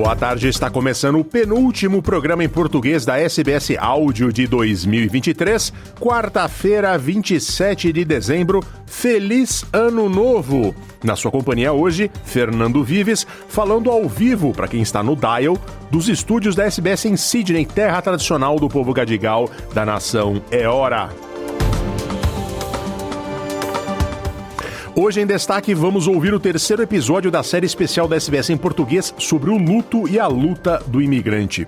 Boa tarde, está começando o penúltimo programa em português da SBS Áudio de 2023, quarta-feira, 27 de dezembro. Feliz Ano Novo! Na sua companhia hoje, Fernando Vives, falando ao vivo, para quem está no Dial, dos estúdios da SBS em Sydney, terra tradicional do povo gadigal da nação É Hora. Hoje em destaque vamos ouvir o terceiro episódio da série especial da SBS em português sobre o luto e a luta do imigrante.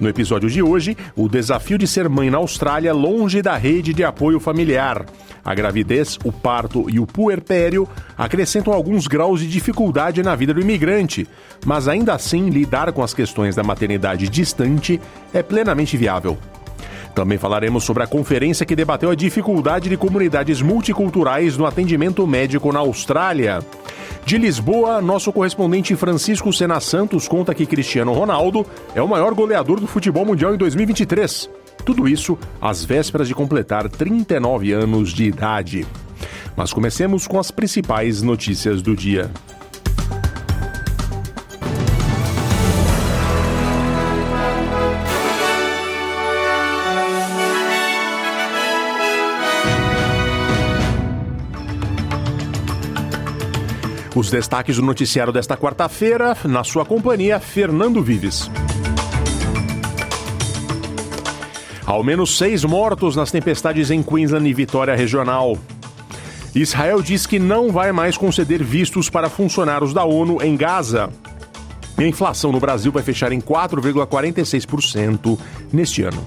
No episódio de hoje, o desafio de ser mãe na Austrália longe da rede de apoio familiar. A gravidez, o parto e o puerpério acrescentam alguns graus de dificuldade na vida do imigrante, mas ainda assim lidar com as questões da maternidade distante é plenamente viável. Também falaremos sobre a conferência que debateu a dificuldade de comunidades multiculturais no atendimento médico na Austrália. De Lisboa, nosso correspondente Francisco Sena Santos conta que Cristiano Ronaldo é o maior goleador do futebol mundial em 2023. Tudo isso às vésperas de completar 39 anos de idade. Mas comecemos com as principais notícias do dia. Os destaques do noticiário desta quarta-feira, na sua companhia, Fernando Vives. Ao menos seis mortos nas tempestades em Queensland e Vitória Regional. Israel diz que não vai mais conceder vistos para funcionários da ONU em Gaza. A inflação no Brasil vai fechar em 4,46% neste ano.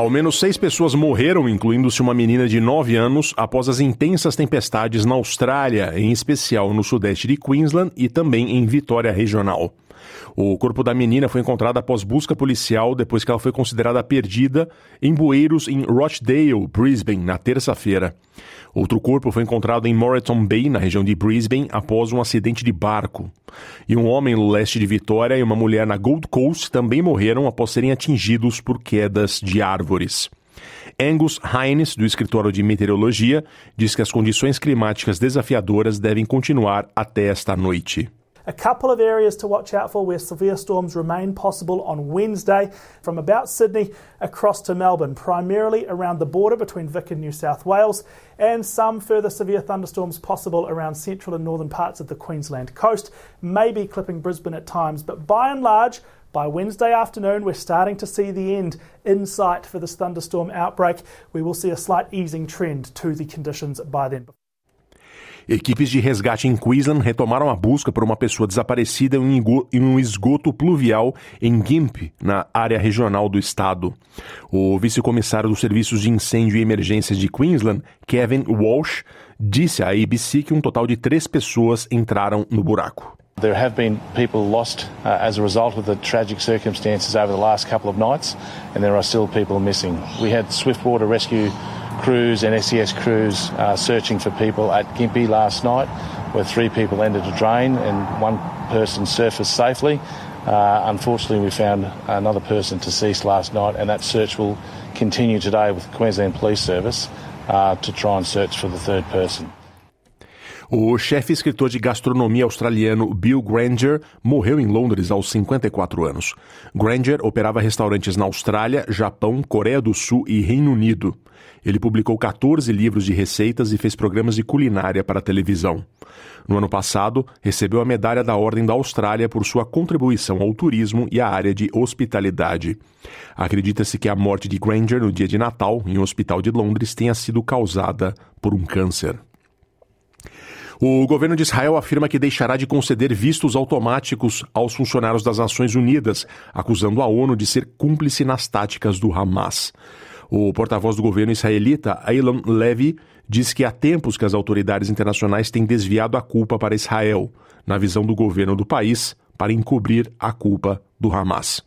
Ao menos seis pessoas morreram, incluindo-se uma menina de 9 anos, após as intensas tempestades na Austrália, em especial no sudeste de Queensland e também em Vitória Regional. O corpo da menina foi encontrado após busca policial depois que ela foi considerada perdida em bueiros em Rochdale, Brisbane, na terça-feira. Outro corpo foi encontrado em Moreton Bay, na região de Brisbane, após um acidente de barco. E um homem no leste de Vitória e uma mulher na Gold Coast também morreram após serem atingidos por quedas de árvores. Angus Hines, do escritório de meteorologia, diz que as condições climáticas desafiadoras devem continuar até esta noite. A couple of areas to watch out for where severe storms remain possible on Wednesday from about Sydney across to Melbourne, primarily around the border between Vic and New South Wales, and some further severe thunderstorms possible around central and northern parts of the Queensland coast, maybe clipping Brisbane at times, but by and large, by Wednesday afternoon, we're starting to see the end in sight for this thunderstorm outbreak. We will see a slight easing trend to the conditions by then. Equipes de resgate em Queensland retomaram a busca por uma pessoa desaparecida em um esgoto pluvial em Gimp, na área regional do estado. O vice-comissário dos Serviços de Incêndio e Emergências de Queensland, Kevin Walsh, disse à ABC que um total de três pessoas entraram no buraco. There have been people lost uh, as a result of the tragic circumstances over the last couple of nights, and there are still people missing. We had Swiftwater Rescue crews and SES crews uh, searching for people at Gympie last night, where three people entered a drain and one person surfaced safely. Uh, unfortunately, we found another person deceased last night, and that search will continue today with the Queensland Police Service uh, to try and search for the third person. O chefe escritor de gastronomia australiano Bill Granger morreu em Londres aos 54 anos. Granger operava restaurantes na Austrália, Japão, Coreia do Sul e Reino Unido. Ele publicou 14 livros de receitas e fez programas de culinária para a televisão. No ano passado, recebeu a medalha da Ordem da Austrália por sua contribuição ao turismo e à área de hospitalidade. Acredita-se que a morte de Granger no dia de Natal, em um hospital de Londres, tenha sido causada por um câncer. O governo de Israel afirma que deixará de conceder vistos automáticos aos funcionários das Nações Unidas, acusando a ONU de ser cúmplice nas táticas do Hamas. O porta-voz do governo israelita, Aylan Levy, diz que há tempos que as autoridades internacionais têm desviado a culpa para Israel, na visão do governo do país, para encobrir a culpa do Hamas.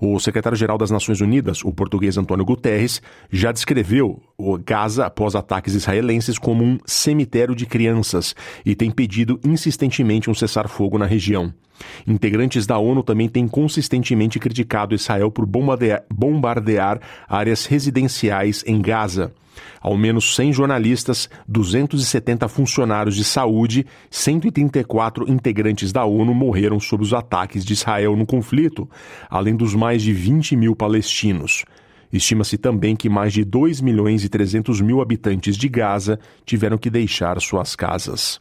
O secretário-geral das Nações Unidas, o português Antônio Guterres, já descreveu Gaza após ataques israelenses como um cemitério de crianças e tem pedido insistentemente um cessar-fogo na região. Integrantes da ONU também têm consistentemente criticado Israel por bombardear áreas residenciais em Gaza. Ao menos 100 jornalistas, 270 funcionários de saúde, 134 integrantes da ONU morreram sob os ataques de Israel no conflito, além dos mais de 20 mil palestinos. Estima-se também que mais de 2 milhões e 300 mil habitantes de Gaza tiveram que deixar suas casas.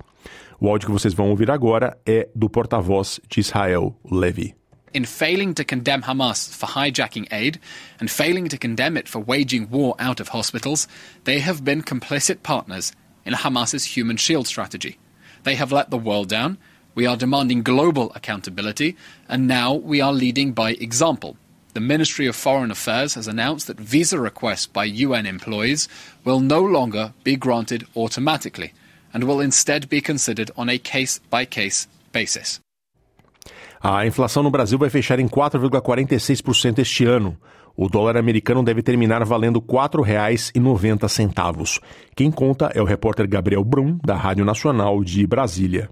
O áudio que vocês vão ouvir agora é do porta-voz de Israel, Levi. In failing to condemn Hamas for hijacking aid and failing to condemn it for waging war out of hospitals, they have been complicit partners in Hamas's human shield strategy. They have let the world down. We are demanding global accountability, and now we are leading by example. The Ministry of Foreign Affairs has announced that visa requests by UN employees will no longer be granted automatically and will instead be considered on a case by case basis. A inflação no Brasil vai fechar em 4,46% este ano. O dólar americano deve terminar valendo R$ 4,90. Quem conta é o repórter Gabriel Brum, da Rádio Nacional de Brasília.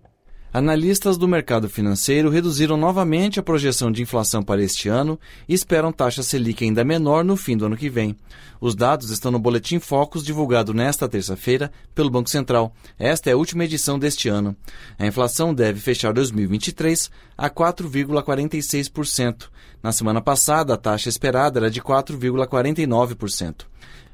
Analistas do mercado financeiro reduziram novamente a projeção de inflação para este ano e esperam taxa Selic ainda menor no fim do ano que vem. Os dados estão no Boletim Focus divulgado nesta terça-feira pelo Banco Central. Esta é a última edição deste ano. A inflação deve fechar 2023 a 4,46%. Na semana passada, a taxa esperada era de 4,49%.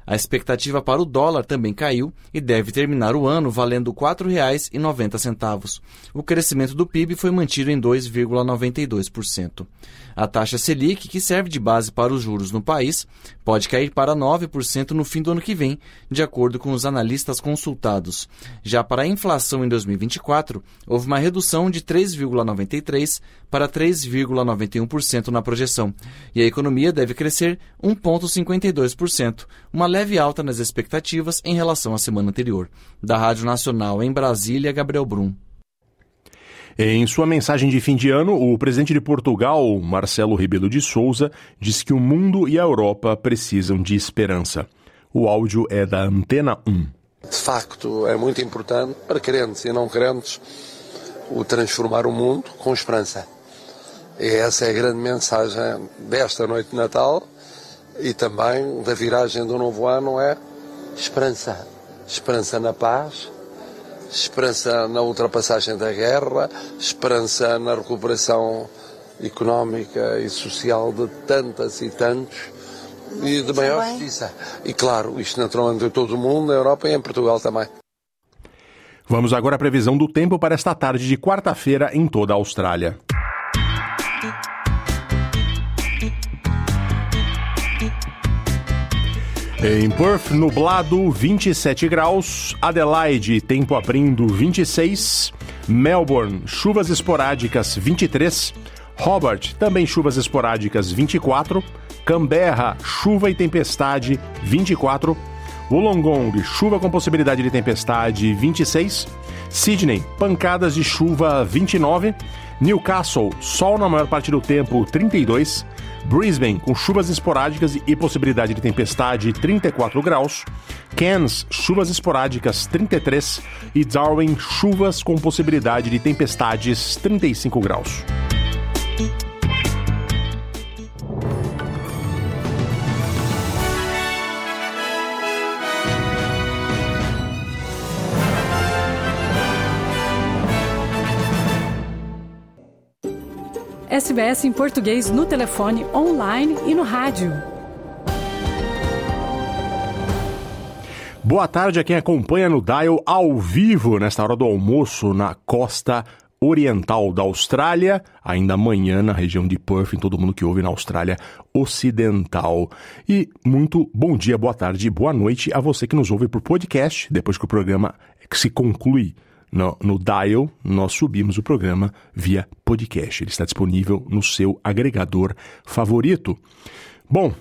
A expectativa para o dólar também caiu e deve terminar o ano valendo R$ 4,90. O crescimento do PIB foi mantido em 2,92%. A taxa Selic, que serve de base para os juros no país, pode cair para 9% no fim do ano que vem, de acordo com os analistas consultados. Já para a inflação em 2024, houve uma redução de 3,93% para 3,91% na projeção, e a economia deve crescer 1,52%, uma leve alta nas expectativas em relação à semana anterior. Da Rádio Nacional em Brasília, Gabriel Brum. Em sua mensagem de fim de ano, o presidente de Portugal, Marcelo Rebelo de Souza, disse que o mundo e a Europa precisam de esperança. O áudio é da Antena 1. De facto, é muito importante para crentes e não crentes o transformar o mundo com esperança. E essa é a grande mensagem desta noite de Natal e também da viragem do novo ano é esperança. Esperança na paz, esperança na ultrapassagem da guerra, esperança na recuperação económica e social de tantas e tantos e de maior justiça. E claro, isto naturalmente em todo o mundo, na Europa e em Portugal também. Vamos agora à previsão do tempo para esta tarde de quarta-feira em toda a Austrália. Em Perth, nublado, 27 graus. Adelaide, tempo abrindo, 26. Melbourne, chuvas esporádicas, 23. Hobart, também chuvas esporádicas, 24. Canberra, chuva e tempestade, 24. Wollongong, chuva com possibilidade de tempestade, 26. Sydney, pancadas de chuva, 29. Newcastle, sol na maior parte do tempo, 32. Brisbane, com chuvas esporádicas e possibilidade de tempestade, 34 graus. Cairns, chuvas esporádicas, 33. E Darwin, chuvas com possibilidade de tempestades, 35 graus. SBS em português no telefone, online e no rádio. Boa tarde a quem acompanha no Dial ao vivo nesta hora do almoço na costa oriental da Austrália, ainda amanhã na região de Perth, em todo mundo que ouve na Austrália Ocidental. E muito bom dia, boa tarde, boa noite a você que nos ouve por podcast, depois que o programa se conclui no, no Dial, nós subimos o programa via podcast. Ele está disponível no seu agregador favorito. Bom,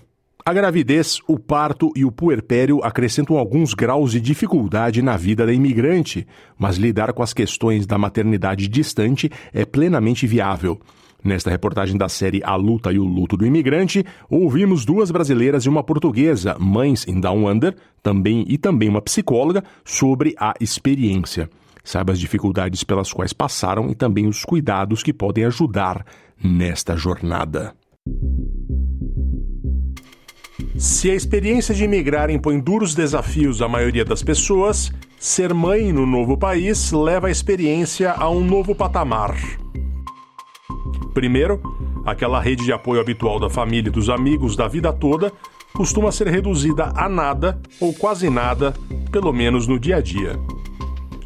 A gravidez, o parto e o puerpério acrescentam alguns graus de dificuldade na vida da imigrante, mas lidar com as questões da maternidade distante é plenamente viável. Nesta reportagem da série A Luta e o Luto do Imigrante, ouvimos duas brasileiras e uma portuguesa, mães em Down Under, também e também uma psicóloga, sobre a experiência. Saiba as dificuldades pelas quais passaram e também os cuidados que podem ajudar nesta jornada. Se a experiência de imigrar impõe duros desafios à maioria das pessoas, ser mãe no novo país leva a experiência a um novo patamar. Primeiro, aquela rede de apoio habitual da família e dos amigos da vida toda costuma ser reduzida a nada ou quase nada, pelo menos no dia a dia.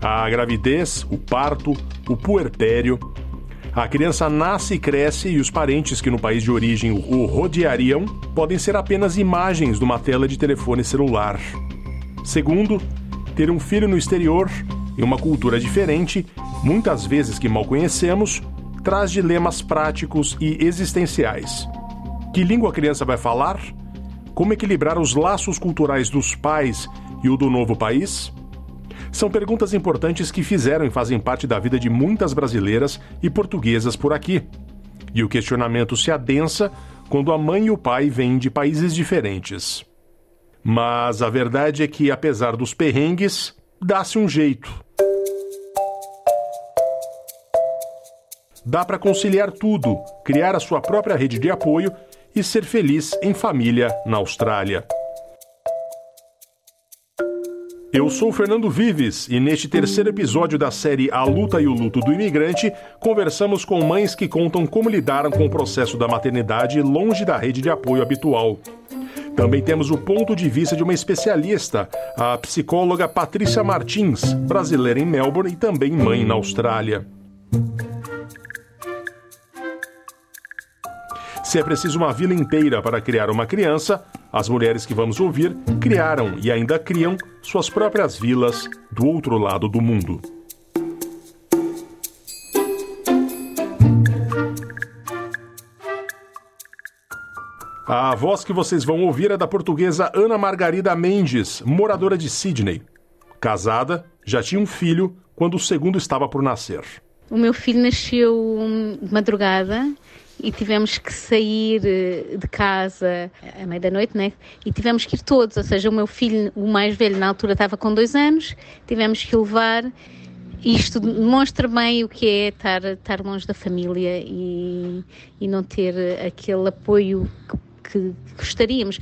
A gravidez, o parto, o puerpério. A criança nasce e cresce e os parentes que no país de origem o rodeariam podem ser apenas imagens de uma tela de telefone celular. Segundo, ter um filho no exterior, em uma cultura diferente, muitas vezes que mal conhecemos, traz dilemas práticos e existenciais. Que língua a criança vai falar? Como equilibrar os laços culturais dos pais e o do novo país? São perguntas importantes que fizeram e fazem parte da vida de muitas brasileiras e portuguesas por aqui. E o questionamento se adensa quando a mãe e o pai vêm de países diferentes. Mas a verdade é que, apesar dos perrengues, dá-se um jeito. Dá para conciliar tudo, criar a sua própria rede de apoio e ser feliz em família na Austrália. Eu sou Fernando Vives e neste terceiro episódio da série A Luta e o Luto do Imigrante, conversamos com mães que contam como lidaram com o processo da maternidade longe da rede de apoio habitual. Também temos o ponto de vista de uma especialista, a psicóloga Patrícia Martins, brasileira em Melbourne e também mãe na Austrália. Se é preciso uma vila inteira para criar uma criança, as mulheres que vamos ouvir criaram e ainda criam suas próprias vilas do outro lado do mundo. A voz que vocês vão ouvir é da portuguesa Ana Margarida Mendes, moradora de Sydney. Casada, já tinha um filho quando o segundo estava por nascer. O meu filho nasceu de madrugada e tivemos que sair eh, de casa à meia da noite, né? E tivemos que ir todos, ou seja, o meu filho, o mais velho, na altura estava com dois anos, tivemos que o levar. Isto demonstra bem o que é estar, estar longe da família e, e não ter aquele apoio que, que gostaríamos.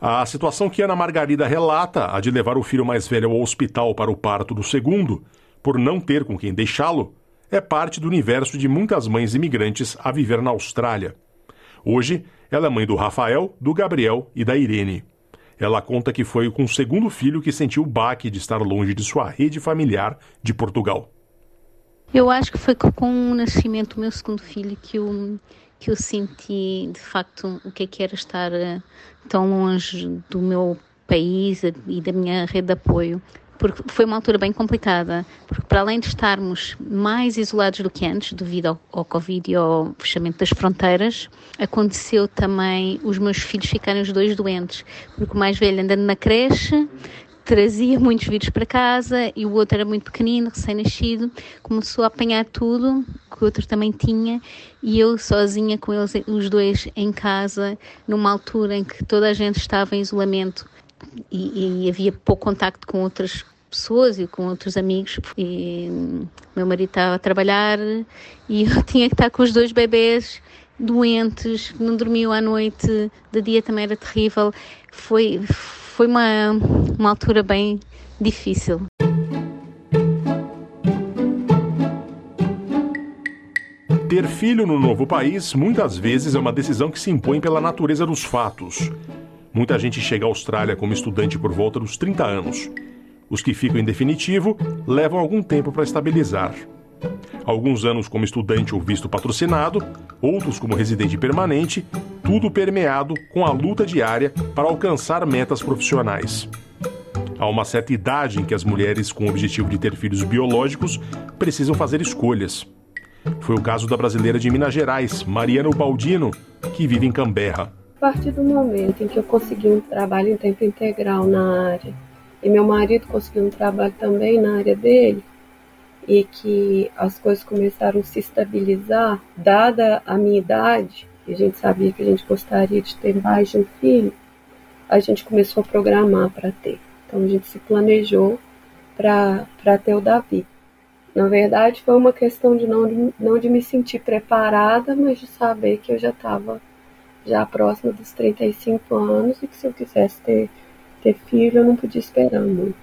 A situação que Ana Margarida relata, a de levar o filho mais velho ao hospital para o parto do segundo, por não ter com quem deixá-lo, é parte do universo de muitas mães imigrantes a viver na Austrália. Hoje, ela é mãe do Rafael, do Gabriel e da Irene. Ela conta que foi com o segundo filho que sentiu o baque de estar longe de sua rede familiar de Portugal. Eu acho que foi com o nascimento do meu segundo filho que eu, que eu senti de facto o que é que era estar eh, tão longe do meu país e da minha rede de apoio porque foi uma altura bem complicada, porque para além de estarmos mais isolados do que antes, devido ao, ao Covid e ao fechamento das fronteiras, aconteceu também os meus filhos ficarem os dois doentes, porque o mais velho andando na creche, trazia muitos vírus para casa e o outro era muito pequenino, recém-nascido, começou a apanhar tudo, que o outro também tinha, e eu sozinha com eles, os dois em casa, numa altura em que toda a gente estava em isolamento e, e havia pouco contacto com outras pessoas e com outros amigos e meu marido estava a trabalhar e eu tinha que estar com os dois bebês doentes, não dormiam à noite, de dia também era terrível. Foi, foi uma, uma altura bem difícil. Ter filho no novo país muitas vezes é uma decisão que se impõe pela natureza dos fatos. Muita gente chega à Austrália como estudante por volta dos 30 anos. Os que ficam em definitivo levam algum tempo para estabilizar. Alguns anos como estudante ou visto patrocinado, outros como residente permanente, tudo permeado com a luta diária para alcançar metas profissionais. Há uma certa idade em que as mulheres com o objetivo de ter filhos biológicos precisam fazer escolhas. Foi o caso da brasileira de Minas Gerais, Mariana Baldino, que vive em Canberra. Partir do momento em que eu consegui um trabalho em tempo integral na área e meu marido conseguiu um trabalho também na área dele e que as coisas começaram a se estabilizar, dada a minha idade, e a gente sabia que a gente gostaria de ter mais de um filho, a gente começou a programar para ter. Então a gente se planejou para ter o Davi. Na verdade, foi uma questão de não, não de me sentir preparada, mas de saber que eu já estava já próxima dos 35 anos e que se eu quisesse ter, ter filho, eu não podia esperar muito.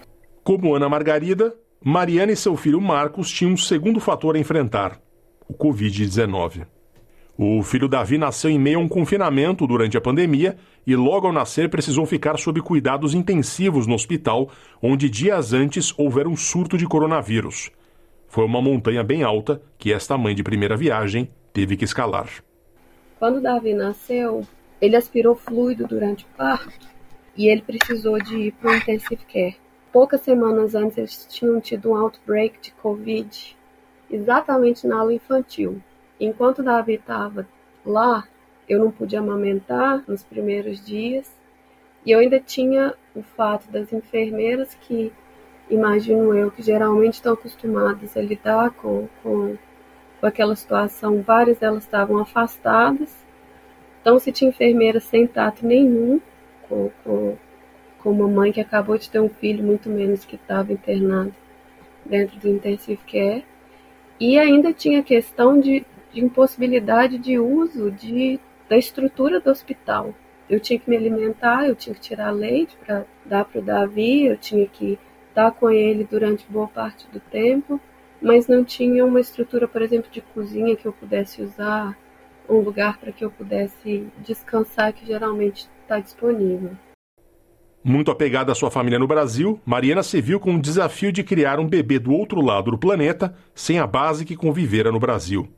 Como Ana Margarida, Mariana e seu filho Marcos tinham um segundo fator a enfrentar: o Covid-19. O filho Davi nasceu em meio a um confinamento durante a pandemia e, logo ao nascer, precisou ficar sob cuidados intensivos no hospital, onde dias antes houvera um surto de coronavírus. Foi uma montanha bem alta que esta mãe de primeira viagem teve que escalar. Quando Davi nasceu, ele aspirou fluido durante o parto e ele precisou de ir para o intensive care. Poucas semanas antes, eles tinham tido um outbreak de Covid exatamente na aula infantil. Enquanto Davi estava lá, eu não pude amamentar nos primeiros dias. E eu ainda tinha o fato das enfermeiras que, imagino eu, que geralmente estão acostumadas a lidar com, com, com aquela situação, várias delas estavam afastadas. Então, se tinha enfermeira sem tato nenhum, com, com, com uma mãe que acabou de ter um filho, muito menos que estava internado dentro do intensive care. E ainda tinha questão de de impossibilidade de uso de, da estrutura do hospital. Eu tinha que me alimentar, eu tinha que tirar leite para dar para o Davi, eu tinha que estar com ele durante boa parte do tempo, mas não tinha uma estrutura, por exemplo, de cozinha que eu pudesse usar, um lugar para que eu pudesse descansar, que geralmente está disponível. Muito apegada à sua família no Brasil, Mariana se viu com o desafio de criar um bebê do outro lado do planeta sem a base que convivera no Brasil.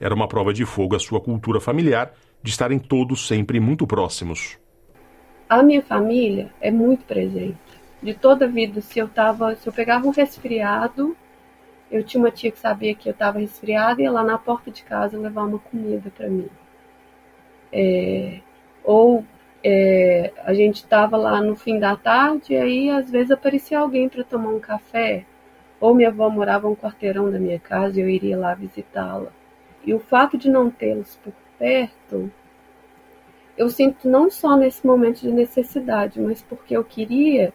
Era uma prova de fogo a sua cultura familiar de estarem todos sempre muito próximos. A minha família é muito presente. De toda a vida, se eu tava, se eu pegava um resfriado, eu tinha uma tia que sabia que eu estava resfriada e ia lá na porta de casa levar uma comida para mim. É, ou é, a gente estava lá no fim da tarde e aí às vezes aparecia alguém para tomar um café. Ou minha avó morava um quarteirão da minha casa e eu iria lá visitá-la. E o fato de não tê-los por perto, eu sinto não só nesse momento de necessidade, mas porque eu queria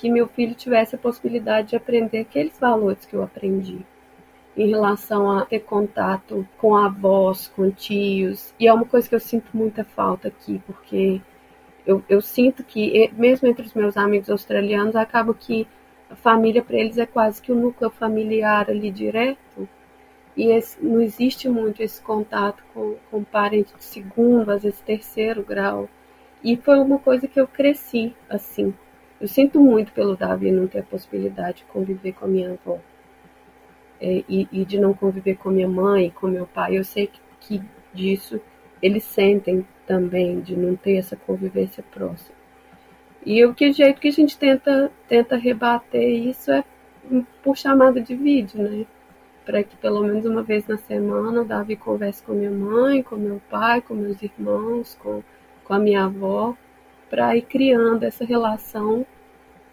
que meu filho tivesse a possibilidade de aprender aqueles valores que eu aprendi em relação a ter contato com avós, com tios. E é uma coisa que eu sinto muita falta aqui, porque eu, eu sinto que, mesmo entre os meus amigos australianos, acaba que a família para eles é quase que o um núcleo familiar ali direto e esse, não existe muito esse contato com, com de segundo, às vezes terceiro grau. E foi uma coisa que eu cresci assim. Eu sinto muito pelo Davi não ter a possibilidade de conviver com a minha avó. É, e, e, de não conviver com minha mãe, com meu pai. Eu sei que, que disso eles sentem também, de não ter essa convivência próxima. E o que jeito que a gente tenta, tenta rebater isso é por chamada de vídeo, né? para que pelo menos uma vez na semana o Davi converse com minha mãe, com meu pai, com meus irmãos, com, com a minha avó, para ir criando essa relação,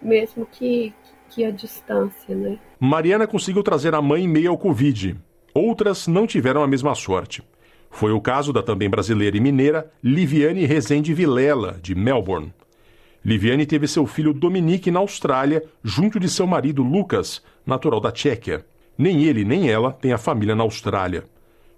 mesmo que, que a distância, né? Mariana conseguiu trazer a mãe em meio ao Covid. Outras não tiveram a mesma sorte. Foi o caso da também brasileira e mineira Liviane Rezende Vilela, de Melbourne. Liviane teve seu filho Dominique na Austrália, junto de seu marido Lucas, natural da Tchequia. Nem ele nem ela têm a família na Austrália.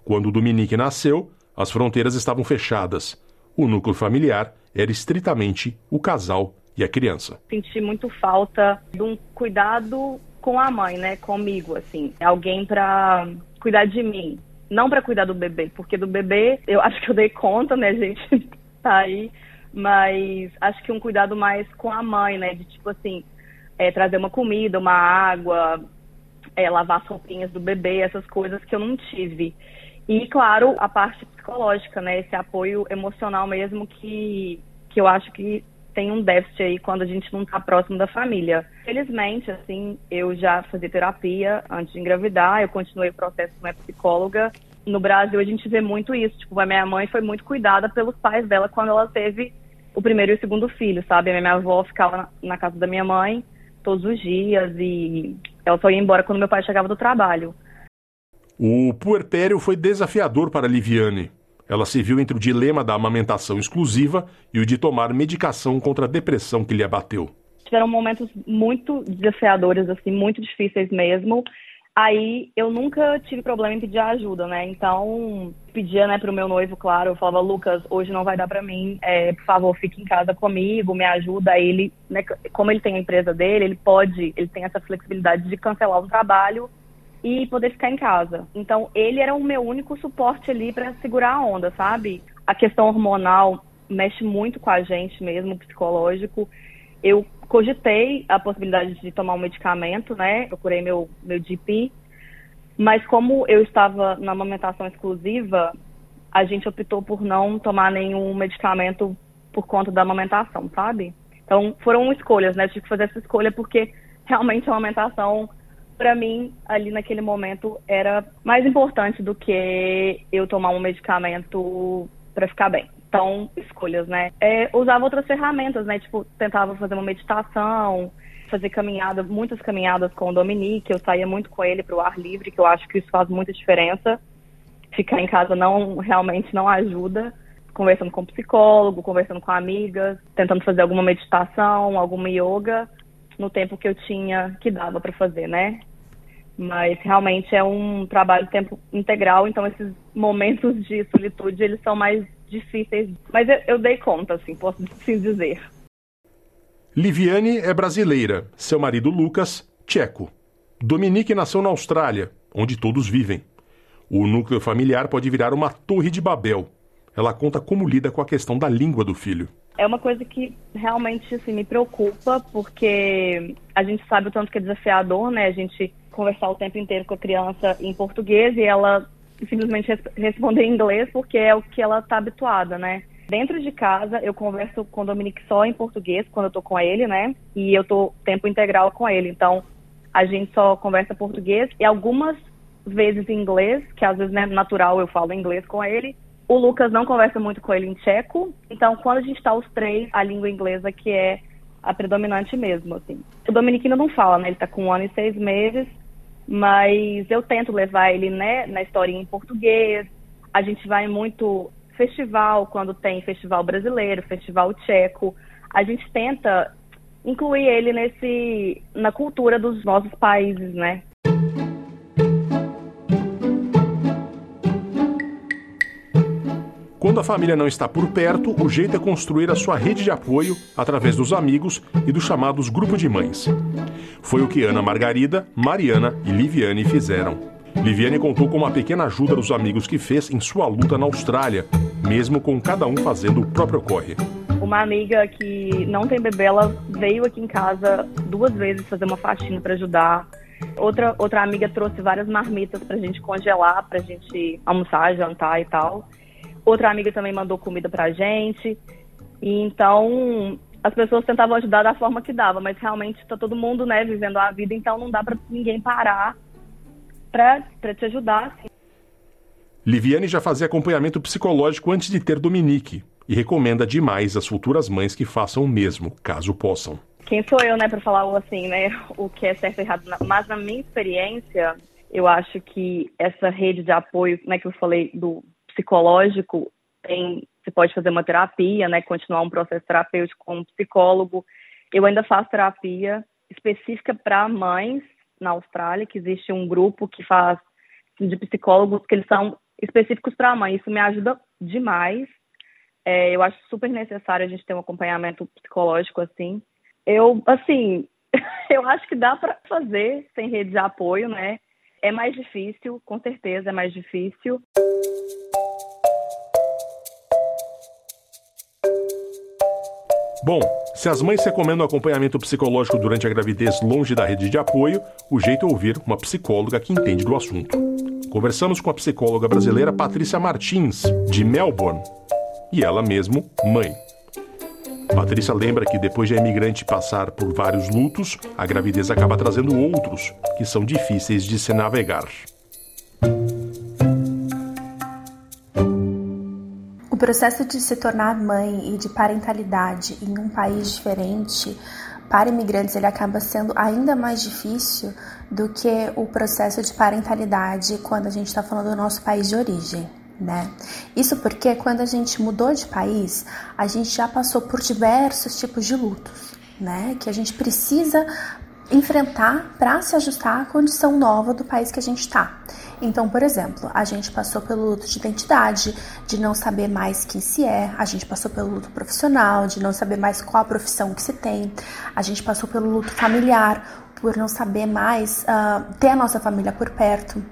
Quando Dominique nasceu, as fronteiras estavam fechadas. O núcleo familiar era estritamente o casal e a criança. Senti muito falta de um cuidado com a mãe, né, comigo, assim, alguém para cuidar de mim, não para cuidar do bebê, porque do bebê eu acho que eu dei conta, né, gente, tá aí, mas acho que um cuidado mais com a mãe, né, de tipo assim, é, trazer uma comida, uma água, é, lavar as roupinhas do bebê, essas coisas que eu não tive. E, claro, a parte psicológica, né? Esse apoio emocional mesmo que, que eu acho que tem um déficit aí quando a gente não está próximo da família. Felizmente, assim, eu já fazia terapia antes de engravidar, eu continuei o processo com a psicóloga No Brasil a gente vê muito isso. Tipo, a minha mãe foi muito cuidada pelos pais dela quando ela teve o primeiro e o segundo filho, sabe? A minha avó ficava na casa da minha mãe todos os dias e ela só ia embora quando meu pai chegava do trabalho. O puerpério foi desafiador para Liviane. Ela se viu entre o dilema da amamentação exclusiva e o de tomar medicação contra a depressão que lhe abateu. Tiveram momentos muito desafiadores, assim, muito difíceis mesmo. Aí eu nunca tive problema em pedir ajuda, né? Então, pedia, né, pro meu noivo, claro, eu falava, Lucas, hoje não vai dar para mim, é, por favor, fique em casa comigo, me ajuda. Aí ele, né, como ele tem a empresa dele, ele pode, ele tem essa flexibilidade de cancelar o trabalho e poder ficar em casa. Então, ele era o meu único suporte ali para segurar a onda, sabe? A questão hormonal mexe muito com a gente mesmo, psicológico. Eu cogitei a possibilidade de tomar um medicamento, né? Procurei meu, meu GP. Mas como eu estava na amamentação exclusiva, a gente optou por não tomar nenhum medicamento por conta da amamentação, sabe? Então, foram escolhas, né? Eu tive que fazer essa escolha porque realmente a amamentação para mim, ali naquele momento, era mais importante do que eu tomar um medicamento para ficar bem. Então, escolhas, né? É, usava outras ferramentas, né? Tipo, tentava fazer uma meditação, fazer caminhada, muitas caminhadas com o Dominique. Eu saía muito com ele para o ar livre, que eu acho que isso faz muita diferença. Ficar em casa não realmente não ajuda. Conversando com psicólogo, conversando com amigas, tentando fazer alguma meditação, alguma yoga no tempo que eu tinha que dava para fazer, né? Mas realmente é um trabalho tempo integral, então esses momentos de solitude, eles são mais difíceis, mas eu, eu dei conta, assim, posso assim dizer. Liviane é brasileira, seu marido Lucas, tcheco. Dominique nasceu na Austrália, onde todos vivem. O núcleo familiar pode virar uma torre de Babel. Ela conta como lida com a questão da língua do filho. É uma coisa que realmente assim, me preocupa, porque a gente sabe o tanto que é desafiador, né? A gente conversar o tempo inteiro com a criança em português e ela simplesmente res responder em inglês porque é o que ela está habituada, né? Dentro de casa, eu converso com o Dominique só em português quando eu tô com ele, né? E eu tô tempo integral com ele. Então, a gente só conversa português e algumas vezes em inglês, que às vezes é natural eu falo inglês com ele. O Lucas não conversa muito com ele em tcheco. Então, quando a gente tá os três, a língua inglesa que é a predominante mesmo, assim. O Dominique ainda não fala, né? Ele tá com um ano e seis meses mas eu tento levar ele né, na historinha em português. A gente vai muito festival, quando tem festival brasileiro, festival tcheco. A gente tenta incluir ele nesse na cultura dos nossos países, né? Quando a família não está por perto, o jeito é construir a sua rede de apoio através dos amigos e dos chamados grupo de mães. Foi o que Ana Margarida, Mariana e Liviane fizeram. Liviane contou com uma pequena ajuda dos amigos que fez em sua luta na Austrália, mesmo com cada um fazendo o próprio corre. Uma amiga que não tem bebê, ela veio aqui em casa duas vezes fazer uma faxina para ajudar. Outra, outra amiga trouxe várias marmitas pra gente congelar, pra gente almoçar, jantar e tal. Outra amiga também mandou comida pra gente. E então as pessoas tentavam ajudar da forma que dava, mas realmente está todo mundo, né, vivendo a vida, então não dá para ninguém parar para te ajudar. Assim. Liviane já fazia acompanhamento psicológico antes de ter Dominique e recomenda demais às futuras mães que façam o mesmo, caso possam. Quem sou eu, né, para falar assim, né, o que é certo e errado, mas na minha experiência, eu acho que essa rede de apoio, né, que eu falei do psicológico tem, você pode fazer uma terapia, né, continuar um processo terapêutico com um psicólogo. Eu ainda faço terapia específica para mães na Austrália, que existe um grupo que faz de psicólogos que eles são específicos para a mãe. Isso me ajuda demais. É, eu acho super necessário a gente ter um acompanhamento psicológico assim. Eu, assim, eu acho que dá para fazer sem rede de apoio, né? É mais difícil, com certeza é mais difícil. Bom, se as mães recomendam acompanhamento psicológico durante a gravidez longe da rede de apoio, o jeito é ouvir uma psicóloga que entende do assunto. Conversamos com a psicóloga brasileira Patrícia Martins, de Melbourne, e ela mesmo, mãe. Patrícia lembra que depois de a imigrante passar por vários lutos, a gravidez acaba trazendo outros que são difíceis de se navegar. Processo de se tornar mãe e de parentalidade em um país diferente para imigrantes ele acaba sendo ainda mais difícil do que o processo de parentalidade quando a gente está falando do nosso país de origem. Né? Isso porque quando a gente mudou de país, a gente já passou por diversos tipos de lutos, né? Que a gente precisa enfrentar para se ajustar à condição nova do país que a gente está. Então, por exemplo, a gente passou pelo luto de identidade, de não saber mais quem se é, a gente passou pelo luto profissional, de não saber mais qual a profissão que se tem, a gente passou pelo luto familiar, por não saber mais uh, ter a nossa família por perto.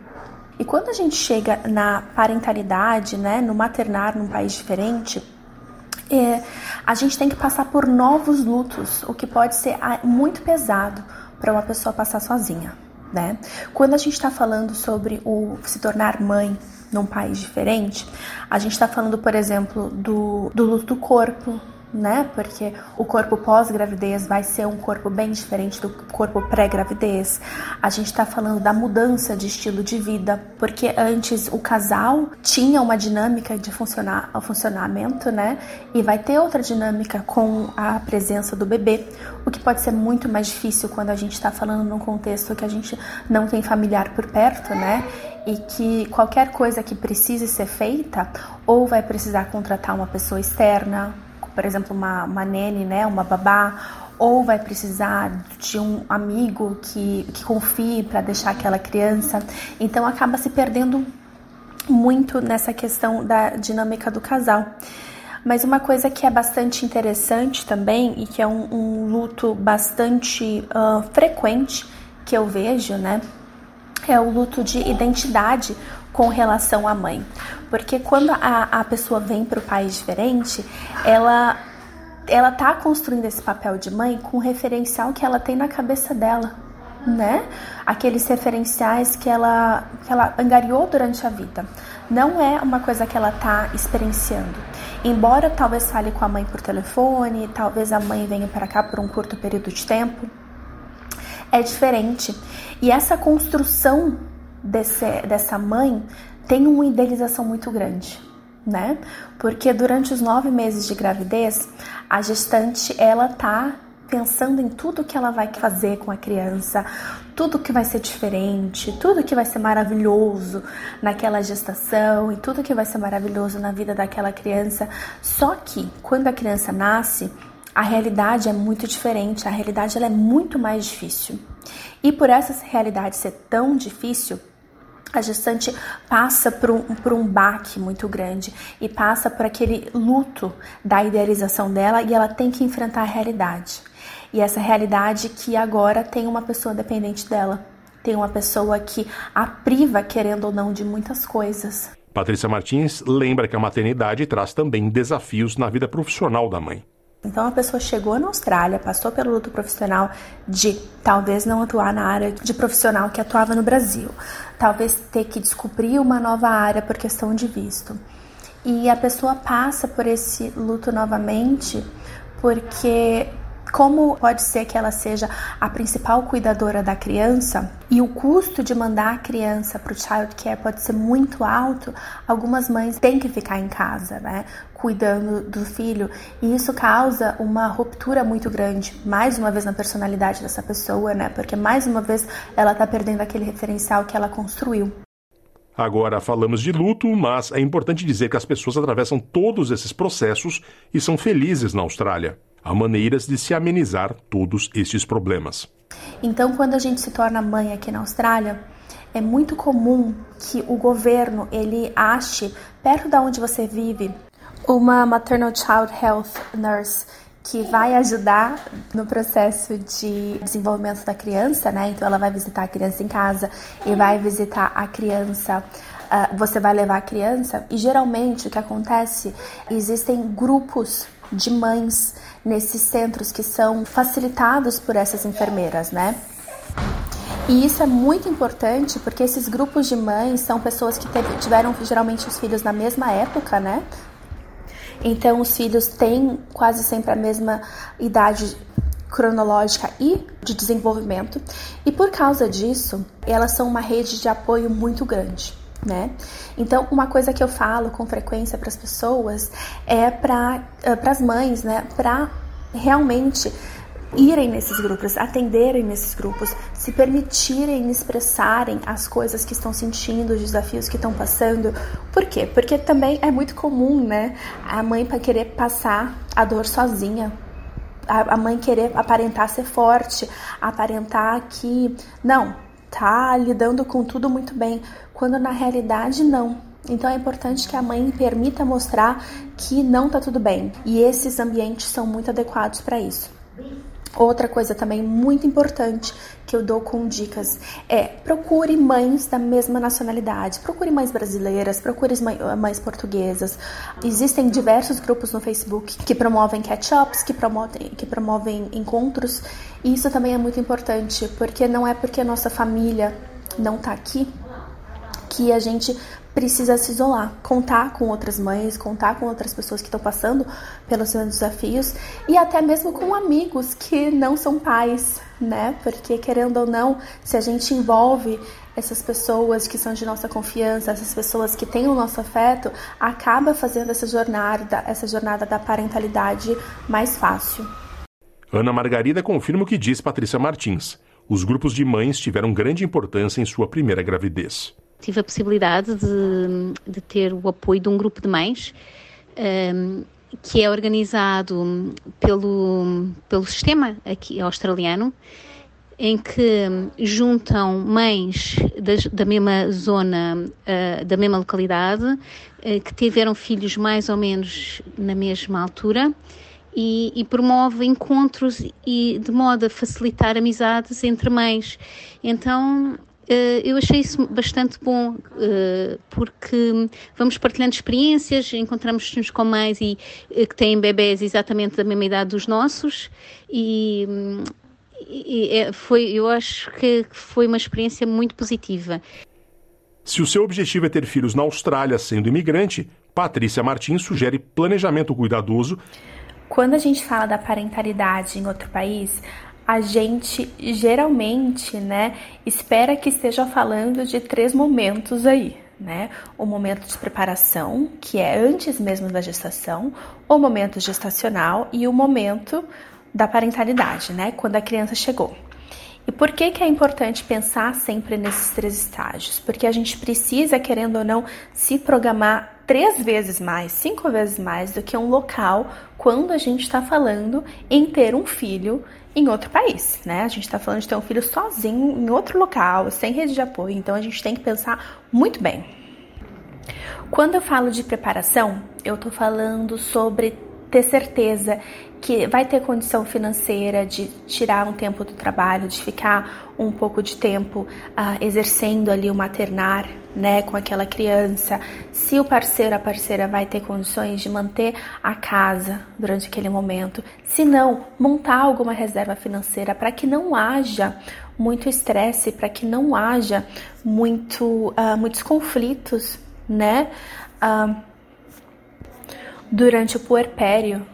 E quando a gente chega na parentalidade, né, no maternar num país diferente, é, a gente tem que passar por novos lutos, o que pode ser ah, muito pesado para uma pessoa passar sozinha né? Quando a gente está falando sobre o se tornar mãe num país diferente, a gente está falando, por exemplo, do, do luto do corpo, né? Porque o corpo pós-gravidez vai ser um corpo bem diferente do corpo pré-gravidez. A gente está falando da mudança de estilo de vida, porque antes o casal tinha uma dinâmica de funcionar, o funcionamento, né? E vai ter outra dinâmica com a presença do bebê, o que pode ser muito mais difícil quando a gente está falando num contexto que a gente não tem familiar por perto, né? E que qualquer coisa que precise ser feita, ou vai precisar contratar uma pessoa externa, por exemplo, uma, uma nene, né, uma babá, ou vai precisar de um amigo que, que confie para deixar aquela criança. Então acaba se perdendo muito nessa questão da dinâmica do casal. Mas uma coisa que é bastante interessante também e que é um, um luto bastante uh, frequente que eu vejo, né, é o luto de identidade com relação à mãe. Porque quando a, a pessoa vem para o país diferente, ela ela tá construindo esse papel de mãe com o referencial que ela tem na cabeça dela, né? Aqueles referenciais que ela que ela angariou durante a vida. Não é uma coisa que ela tá experienciando. Embora talvez fale com a mãe por telefone, talvez a mãe venha para cá por um curto período de tempo, é diferente. E essa construção desse, dessa mãe tem uma idealização muito grande, né? Porque durante os nove meses de gravidez, a gestante ela tá pensando em tudo que ela vai fazer com a criança, tudo que vai ser diferente, tudo que vai ser maravilhoso naquela gestação e tudo que vai ser maravilhoso na vida daquela criança. Só que quando a criança nasce, a realidade é muito diferente, a realidade ela é muito mais difícil. E por essa realidade ser tão difícil, a gestante passa por um, por um baque muito grande e passa por aquele luto da idealização dela e ela tem que enfrentar a realidade. E essa realidade que agora tem uma pessoa dependente dela, tem uma pessoa que a priva, querendo ou não, de muitas coisas. Patrícia Martins lembra que a maternidade traz também desafios na vida profissional da mãe. Então a pessoa chegou na Austrália, passou pelo luto profissional de talvez não atuar na área de profissional que atuava no Brasil, talvez ter que descobrir uma nova área por questão de visto. E a pessoa passa por esse luto novamente porque como pode ser que ela seja a principal cuidadora da criança e o custo de mandar a criança para o child care pode ser muito alto, algumas mães têm que ficar em casa, né, cuidando do filho, e isso causa uma ruptura muito grande, mais uma vez na personalidade dessa pessoa, né, porque mais uma vez ela está perdendo aquele referencial que ela construiu. Agora falamos de luto, mas é importante dizer que as pessoas atravessam todos esses processos e são felizes na Austrália. Há maneiras de se amenizar todos estes problemas. Então, quando a gente se torna mãe aqui na Austrália, é muito comum que o governo ele ache perto da onde você vive uma maternal child health nurse que vai ajudar no processo de desenvolvimento da criança, né? Então ela vai visitar a criança em casa e vai visitar a criança. Uh, você vai levar a criança e geralmente o que acontece existem grupos de mães nesses centros que são facilitados por essas enfermeiras, né? E isso é muito importante porque esses grupos de mães são pessoas que tiveram geralmente os filhos na mesma época, né? Então os filhos têm quase sempre a mesma idade cronológica e de desenvolvimento, e por causa disso, elas são uma rede de apoio muito grande. Né? Então, uma coisa que eu falo com frequência para as pessoas é para uh, as mães, né, para realmente irem nesses grupos, atenderem nesses grupos, se permitirem expressarem as coisas que estão sentindo, os desafios que estão passando. Por quê? Porque também é muito comum, né, a mãe para querer passar a dor sozinha. A mãe querer aparentar ser forte, aparentar que não, tá lidando com tudo muito bem, quando na realidade não. Então é importante que a mãe permita mostrar que não tá tudo bem. E esses ambientes são muito adequados para isso. Outra coisa também muito importante que eu dou com dicas é procure mães da mesma nacionalidade, procure mães brasileiras, procure mães portuguesas. Existem diversos grupos no Facebook que promovem catch-ups, que promovem, que promovem encontros, e isso também é muito importante, porque não é porque a nossa família não está aqui que a gente precisa se isolar, contar com outras mães, contar com outras pessoas que estão passando pelos seus desafios e até mesmo com amigos que não são pais, né? Porque querendo ou não, se a gente envolve essas pessoas que são de nossa confiança, essas pessoas que têm o nosso afeto, acaba fazendo essa jornada, essa jornada da parentalidade mais fácil. Ana Margarida confirma o que diz Patrícia Martins. Os grupos de mães tiveram grande importância em sua primeira gravidez tive a possibilidade de, de ter o apoio de um grupo de mães um, ehm, que é organizado pelo, pelo sistema aqui australiano, em que juntam mães da mesma zona, uh, da mesma localidade, uh, que tiveram filhos mais ou menos na mesma altura. E, e, promove encontros e de modo a facilitar amizades entre mães. Então eu achei isso bastante bom, eh, porque vamos partilhando experiências, encontramos-nos com mães e, eh, que têm bebés exatamente da mesma idade dos nossos e, e é, foi, eu acho que foi uma experiência muito positiva. Se o seu objetivo é ter filhos na Austrália sendo imigrante, Patrícia Martins sugere planejamento cuidadoso. Quando a gente fala da parentalidade em outro país, a gente geralmente, né, espera que esteja falando de três momentos aí, né? O momento de preparação, que é antes mesmo da gestação, o momento gestacional e o momento da parentalidade, né, quando a criança chegou. E por que, que é importante pensar sempre nesses três estágios? Porque a gente precisa, querendo ou não, se programar três vezes mais, cinco vezes mais do que um local quando a gente está falando em ter um filho em outro país, né? A gente está falando de ter um filho sozinho em outro local, sem rede de apoio, então a gente tem que pensar muito bem. Quando eu falo de preparação, eu estou falando sobre ter certeza que vai ter condição financeira de tirar um tempo do trabalho, de ficar um pouco de tempo uh, exercendo ali o maternar, né, com aquela criança. Se o parceiro, a parceira vai ter condições de manter a casa durante aquele momento, se não, montar alguma reserva financeira para que não haja muito estresse, para que não haja muito, uh, muitos conflitos, né, uh, durante o puerpério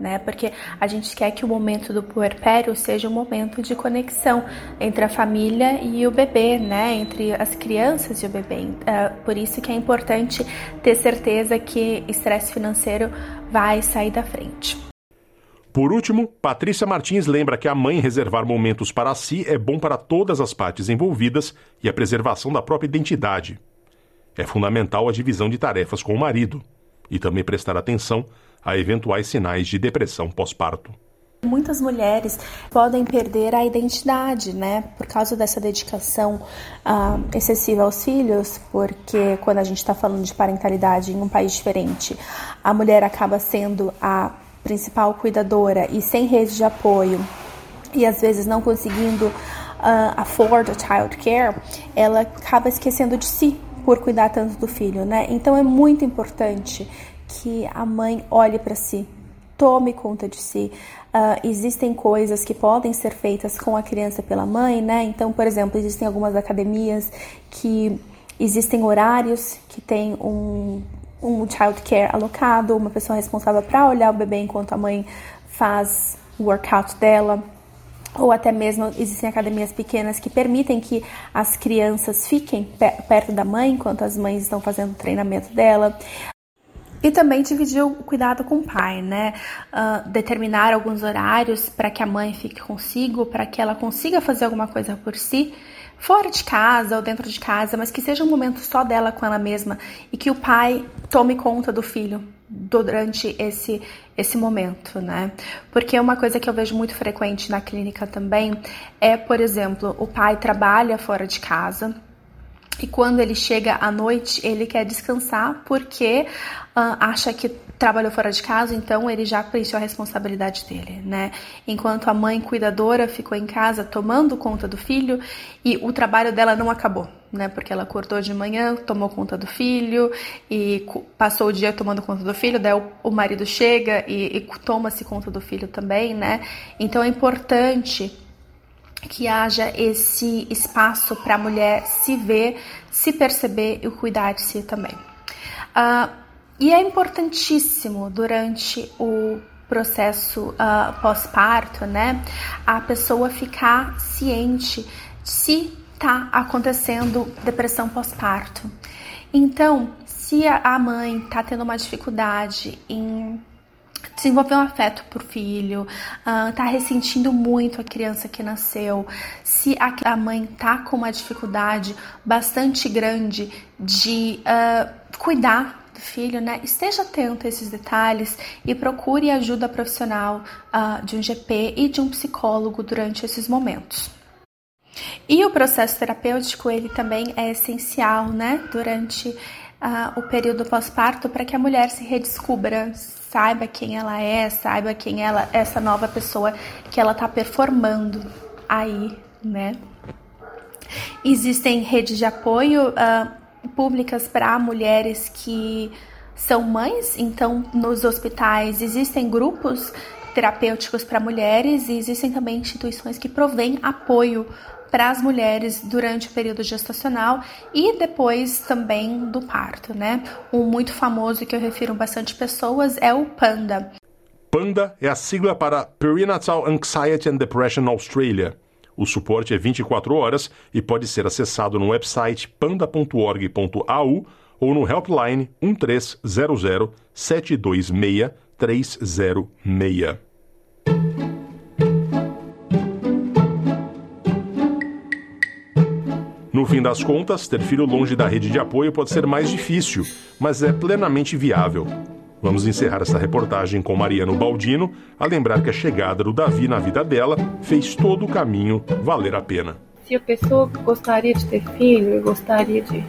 né? Porque a gente quer que o momento do puerpério seja um momento de conexão entre a família e o bebê, né? Entre as crianças e o bebê. Uh, por isso que é importante ter certeza que estresse financeiro vai sair da frente. Por último, Patrícia Martins lembra que a mãe reservar momentos para si é bom para todas as partes envolvidas e a preservação da própria identidade. É fundamental a divisão de tarefas com o marido e também prestar atenção a eventuais sinais de depressão pós-parto. Muitas mulheres podem perder a identidade, né, por causa dessa dedicação uh, excessiva aos filhos, porque quando a gente está falando de parentalidade em um país diferente, a mulher acaba sendo a principal cuidadora e sem rede de apoio, e às vezes não conseguindo uh, afford a child care, ela acaba esquecendo de si por cuidar tanto do filho, né? Então é muito importante que a mãe olhe para si, tome conta de si. Uh, existem coisas que podem ser feitas com a criança pela mãe, né? Então, por exemplo, existem algumas academias que existem horários que tem um, um child care alocado, uma pessoa responsável para olhar o bebê enquanto a mãe faz o workout dela. ou até mesmo existem academias pequenas que permitem que as crianças fiquem perto da mãe enquanto as mães estão fazendo o treinamento dela. E também dividir o cuidado com o pai, né? Uh, determinar alguns horários para que a mãe fique consigo, para que ela consiga fazer alguma coisa por si, fora de casa ou dentro de casa, mas que seja um momento só dela com ela mesma e que o pai tome conta do filho durante esse esse momento, né? Porque uma coisa que eu vejo muito frequente na clínica também é, por exemplo, o pai trabalha fora de casa, e quando ele chega à noite, ele quer descansar porque uh, acha que trabalhou fora de casa, então ele já preencheu a responsabilidade dele, né? Enquanto a mãe cuidadora ficou em casa tomando conta do filho e o trabalho dela não acabou, né? Porque ela acordou de manhã, tomou conta do filho e passou o dia tomando conta do filho, daí o, o marido chega e, e toma-se conta do filho também, né? Então é importante que haja esse espaço para a mulher se ver, se perceber e cuidar de si também. Uh, e é importantíssimo durante o processo uh, pós-parto, né, a pessoa ficar ciente se está acontecendo depressão pós-parto. Então, se a mãe está tendo uma dificuldade em desenvolver um afeto por filho, uh, tá ressentindo muito a criança que nasceu, se a, mãe tá com uma dificuldade bastante grande de uh, cuidar do filho, né? Esteja atento a esses detalhes e procure ajuda profissional uh, de um GP e de um psicólogo durante esses momentos. E o processo terapêutico ele também é essencial, né? Durante o período pós-parto para que a mulher se redescubra, saiba quem ela é, saiba quem ela, essa nova pessoa que ela está performando aí, né? Existem redes de apoio uh, públicas para mulheres que são mães, então nos hospitais existem grupos terapêuticos para mulheres e existem também instituições que provêm apoio para as mulheres durante o período gestacional e depois também do parto, né? Um muito famoso que eu refiro bastante pessoas é o PANDA. PANDA é a sigla para Perinatal Anxiety and Depression Australia. O suporte é 24 horas e pode ser acessado no website panda.org.au ou no helpline 1300 726 306. No fim das contas, ter filho longe da rede de apoio pode ser mais difícil, mas é plenamente viável. Vamos encerrar essa reportagem com Mariano Baldino a lembrar que a chegada do Davi na vida dela fez todo o caminho valer a pena. Se a pessoa gostaria de ter filho e gostaria de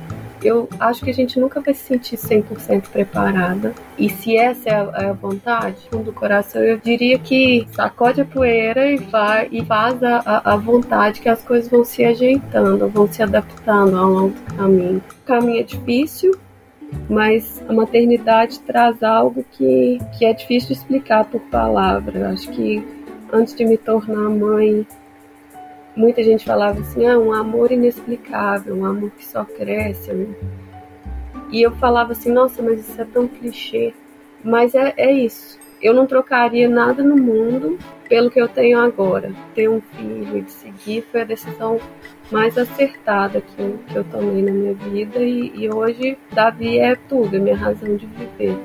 eu acho que a gente nunca vai se sentir 100% preparada. E se essa é a, é a vontade do coração, eu diria que sacode a poeira e, vai, e faz a, a, vontade que as coisas vão se ajeitando, vão se adaptando ao longo do caminho. O caminho é difícil, mas a maternidade traz algo que, que é difícil de explicar por palavra. Acho que antes de me tornar mãe, muita gente falava assim, ah, um amor inexplicável, um amor que só cresce. E eu falava assim, nossa, mas isso é tão clichê. Mas é, é isso. Eu não trocaria nada no mundo pelo que eu tenho agora. Ter um filho e seguir foi a decisão mais acertada que eu, que eu tomei na minha vida. E, e hoje, Davi é tudo, é minha razão de viver.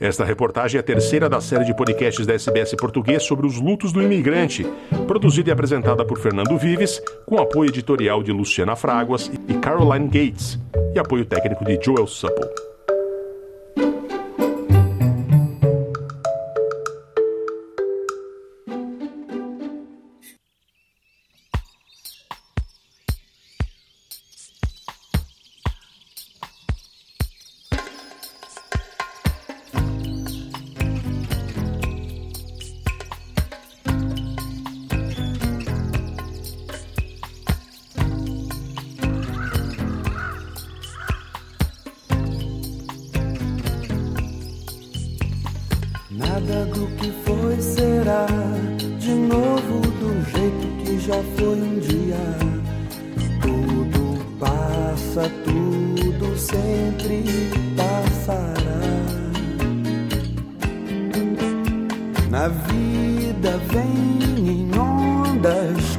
Esta reportagem é a terceira da série de podcasts da SBS Português sobre os lutos do imigrante, produzida e apresentada por Fernando Vives, com apoio editorial de Luciana Fraguas e Caroline Gates, e apoio técnico de Joel Supple. Na vida vem em ondas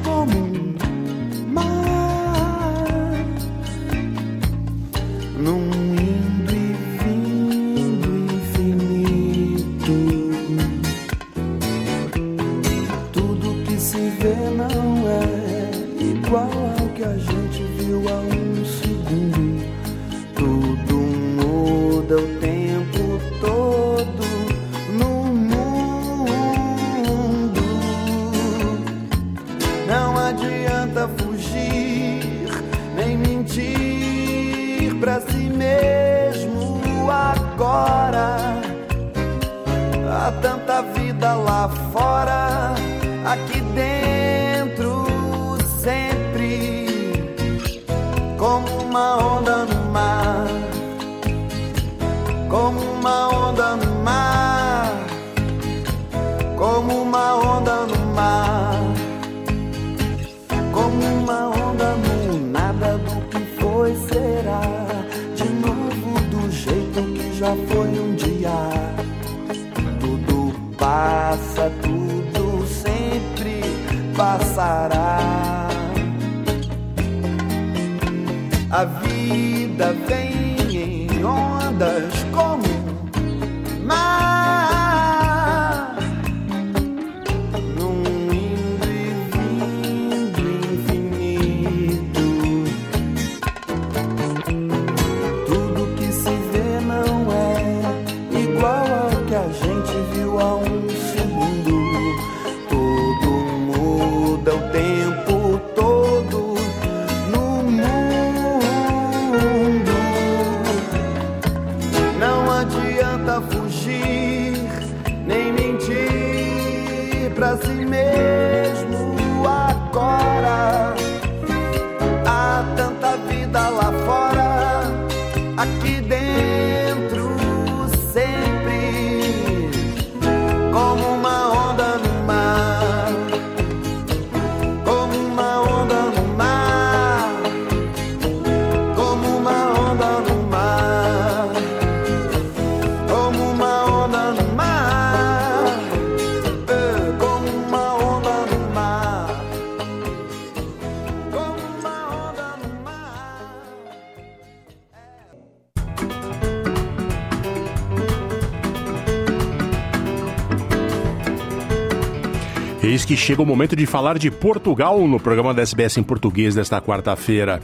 chega o momento de falar de Portugal no programa da SBS em português desta quarta-feira.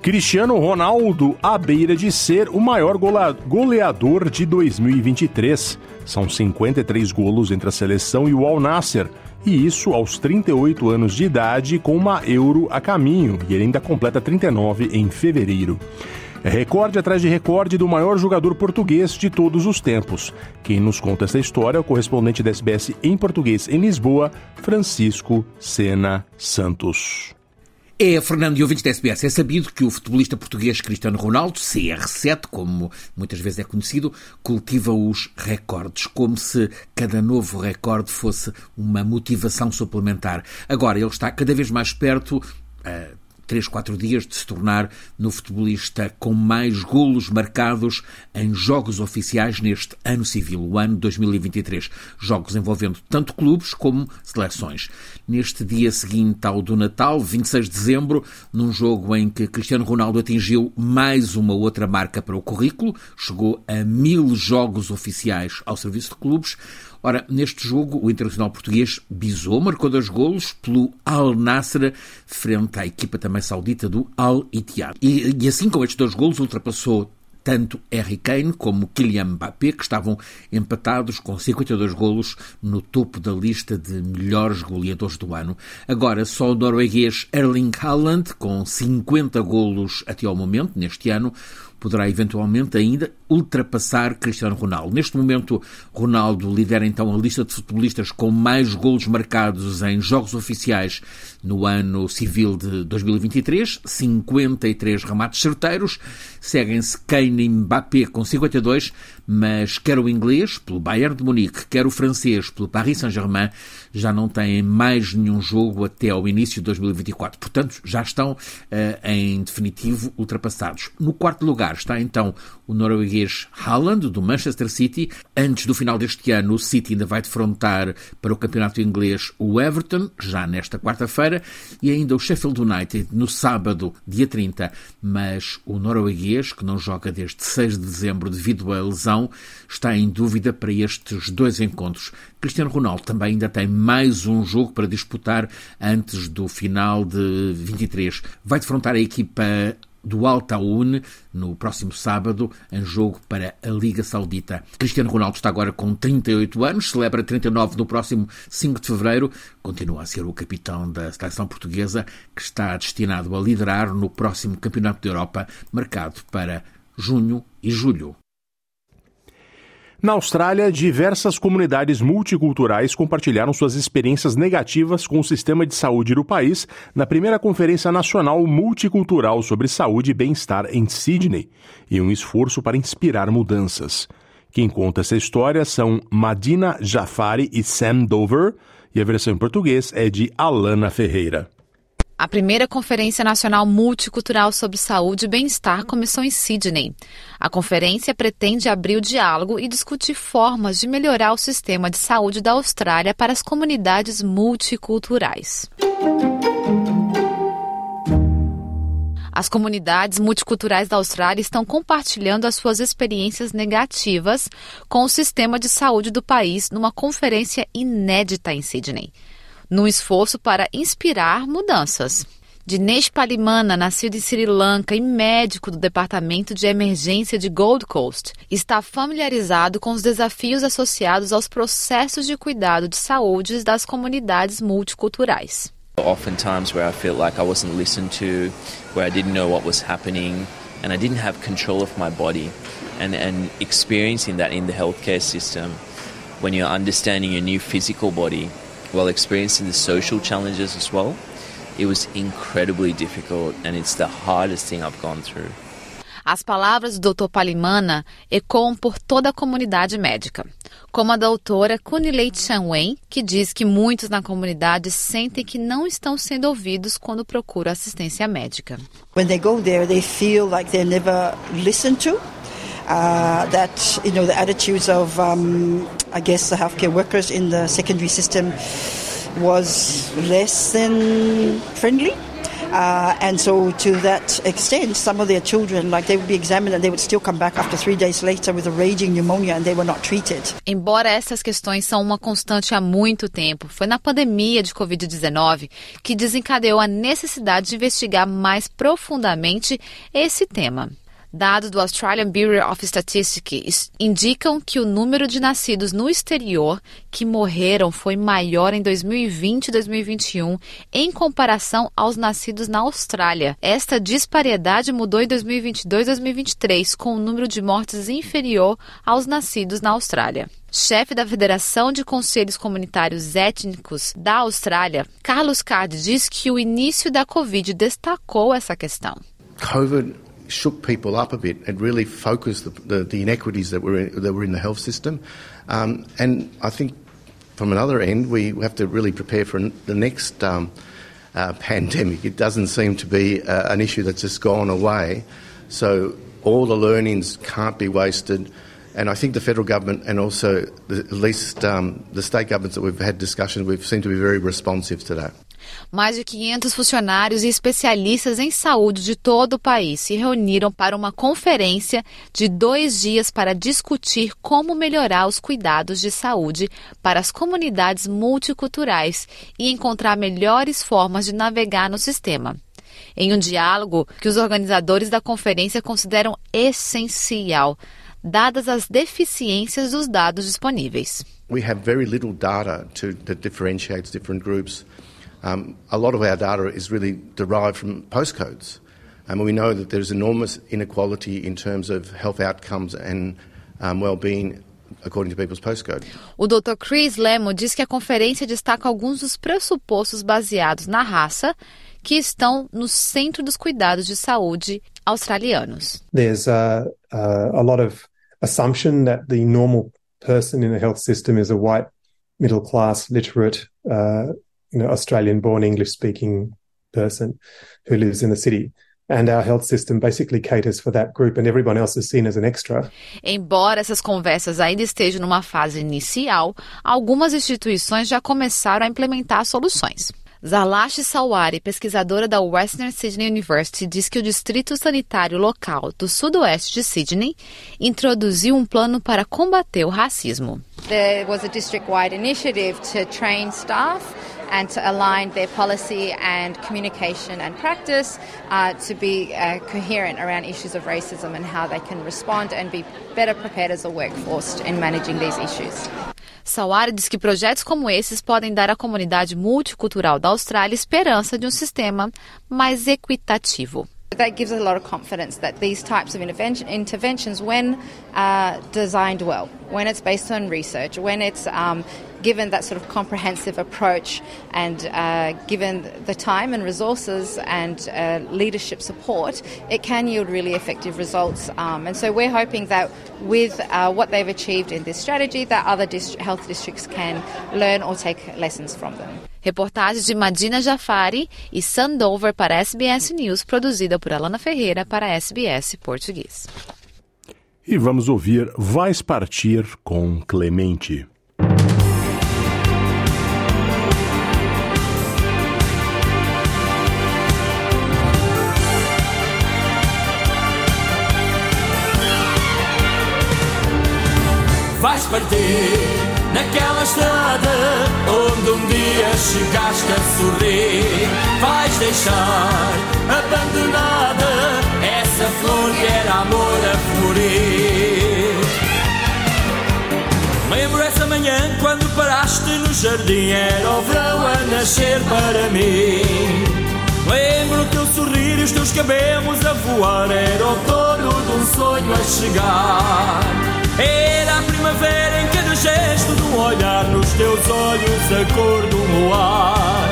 Cristiano Ronaldo à beira de ser o maior goleador de 2023. São 53 golos entre a seleção e o Al Nasser. E isso aos 38 anos de idade, com uma Euro a caminho. E ele ainda completa 39 em fevereiro. É recorde atrás de recorde do maior jogador português de todos os tempos. Quem nos conta essa história é o correspondente da SBS em português em Lisboa, Francisco Sena Santos. É, Fernando e ouvintes da SBS, é sabido que o futebolista português Cristiano Ronaldo, CR7, como muitas vezes é conhecido, cultiva os recordes, como se cada novo recorde fosse uma motivação suplementar. Agora, ele está cada vez mais perto, a três, quatro dias, de se tornar no futebolista com mais golos marcados em jogos oficiais neste ano civil, o ano 2023. Jogos envolvendo tanto clubes como seleções. Neste dia seguinte ao do Natal, 26 de dezembro, num jogo em que Cristiano Ronaldo atingiu mais uma outra marca para o currículo, chegou a mil jogos oficiais ao serviço de clubes. Ora, neste jogo, o internacional português bisou, marcou dois golos pelo Al Nassr, frente à equipa também saudita do Al Ittihad. E, e assim, com estes dois golos, ultrapassou tanto Harry Kane como Kylian Mbappé, que estavam empatados com 52 golos no topo da lista de melhores goleadores do ano. Agora, só o norueguês Erling Haaland, com 50 golos até ao momento, neste ano, poderá eventualmente ainda ultrapassar Cristiano Ronaldo. Neste momento, Ronaldo lidera então a lista de futebolistas com mais golos marcados em jogos oficiais no ano civil de 2023, 53 remates certeiros. Seguem-se Kane e Mbappé com 52, mas quer o inglês, pelo Bayern de Munique, quer o francês, pelo Paris Saint-Germain, já não têm mais nenhum jogo até ao início de 2024. Portanto, já estão uh, em definitivo ultrapassados. No quarto lugar está então o norueguês Haaland, do Manchester City. Antes do final deste ano, o City ainda vai defrontar para o campeonato inglês o Everton, já nesta quarta-feira, e ainda o Sheffield United no sábado, dia 30. Mas o norueguês, que não joga desde 6 de dezembro devido à lesão, está em dúvida para estes dois encontros. Cristiano Ronaldo também ainda tem mais um jogo para disputar antes do final de 23. Vai defrontar a equipa do Al no próximo sábado, em jogo para a Liga Saudita. Cristiano Ronaldo está agora com 38 anos, celebra 39 no próximo 5 de fevereiro, continua a ser o capitão da seleção portuguesa, que está destinado a liderar no próximo Campeonato da Europa, marcado para junho e julho. Na Austrália, diversas comunidades multiculturais compartilharam suas experiências negativas com o sistema de saúde do país na primeira Conferência Nacional Multicultural sobre Saúde e Bem-Estar em Sydney, em um esforço para inspirar mudanças. Quem conta essa história são Madina Jafari e Sam Dover, e a versão em português é de Alana Ferreira. A primeira Conferência Nacional Multicultural sobre Saúde e Bem-Estar começou em Sydney. A conferência pretende abrir o diálogo e discutir formas de melhorar o sistema de saúde da Austrália para as comunidades multiculturais. As comunidades multiculturais da Austrália estão compartilhando as suas experiências negativas com o sistema de saúde do país numa conferência inédita em Sydney num esforço para inspirar mudanças. Dinesh Palimana, nascido em Sri Lanka e médico do Departamento de Emergência de Gold Coast, está familiarizado com os desafios associados aos processos de cuidado de saúde das comunidades multiculturais. Oftentimes where I felt like I wasn't listened to, where I didn't know what was happening and I didn't have control of my body and and experiencing that in the healthcare system when you're understanding your new physical body while experiencing the social challenges as well, it was incredibly difficult and it's the hardest thing I've gone through. As palavras do Dr. Palimana ecoam por toda a comunidade médica, como a doutora Kunilei Chanwen, que diz que muitos na comunidade sentem que não estão sendo ouvidos quando procuram assistência médica. When they go there, they feel like they're never listened to. Uh, that you know the attitudes of um, I guess the healthcare workers in the secondary system was less than friendly. Uh, and so, to that extent, some of their children, like they would be examined and they would still come back after three days later with a raging pneumonia and they were not treated. Embora essas questões são uma constante há muito tempo, foi na pandemia de Covid-19 que desencadeou a necessidade de investigar mais profundamente esse tema. Dados do Australian Bureau of Statistics indicam que o número de nascidos no exterior que morreram foi maior em 2020 e 2021 em comparação aos nascidos na Austrália. Esta disparidade mudou em 2022 e 2023, com o número de mortes inferior aos nascidos na Austrália. Chefe da Federação de Conselhos Comunitários Étnicos da Austrália, Carlos Card diz que o início da Covid destacou essa questão. COVID shook people up a bit. It really focused the, the, the inequities that were in, that were in the health system, um, and I think from another end we have to really prepare for the next um, uh, pandemic. It doesn't seem to be uh, an issue that's just gone away, so all the learnings can't be wasted. And I think the federal government and also the, at least um, the state governments that we've had discussions with seem to be very responsive to that. Mais de 500 funcionários e especialistas em saúde de todo o país se reuniram para uma conferência de dois dias para discutir como melhorar os cuidados de saúde para as comunidades multiculturais e encontrar melhores formas de navegar no sistema. Em um diálogo que os organizadores da conferência consideram essencial, dadas as deficiências dos dados disponíveis. We have very little data to, that differentiates different groups. Um, a lot of our data is really derived from postcodes. And we know that there's enormous inequality in terms of health outcomes and um, well-being according to people's postcode. O Dr. Chris Lemo diz que a conferência destaca alguns dos pressupostos baseados na raça que estão no centro dos cuidados de saúde australianos. There's uh, uh, a lot of assumption that the normal person in the health system is a white, middle class, literate, uh, you know, Australian born English speaking person who lives in the city. And our health system basically caters for that group, and everyone else is seen as an extra. Embora essas conversas ainda estejam numa fase inicial, algumas instituições já começaram a implementar soluções. Zalash Sawari, pesquisadora da Western Sydney University, diz que o Distrito Sanitário Local do Sudoeste de Sydney introduziu um plano para combater o racismo. There was a district-wide initiative to train staff and to align their policy and communication and practice uh, to be uh, coherent around issues of racism and how they can respond and be better prepared as a workforce in managing these issues. Sawari diz que projetos como esses podem dar à comunidade multicultural da Austrália esperança de um sistema mais equitativo. That gives us a lot of confidence that these types of intervention, interventions, when uh, designed well, when it's based on research, when it's um, given that sort of comprehensive approach and uh, given the time and resources and uh, leadership support, it can yield really effective results. Um, and so we're hoping that with uh, what they've achieved in this strategy, that other dist health districts can learn or take lessons from them. Reportagem de Madina Jafari e Sandover para SBS News, produzida por Alana Ferreira para SBS Português. E vamos ouvir Vais Partir com Clemente. Partir naquela estrada onde um dia chegaste a sorrir. Vais deixar abandonada essa flor que era amor a florir. Lembro essa manhã quando paraste no jardim, era o verão a nascer para mim. Lembro o teu sorrir e os teus cabelos a voar, era o outono de um sonho a chegar. Era a primavera em cada gesto um olhar, nos teus olhos a cor do luar.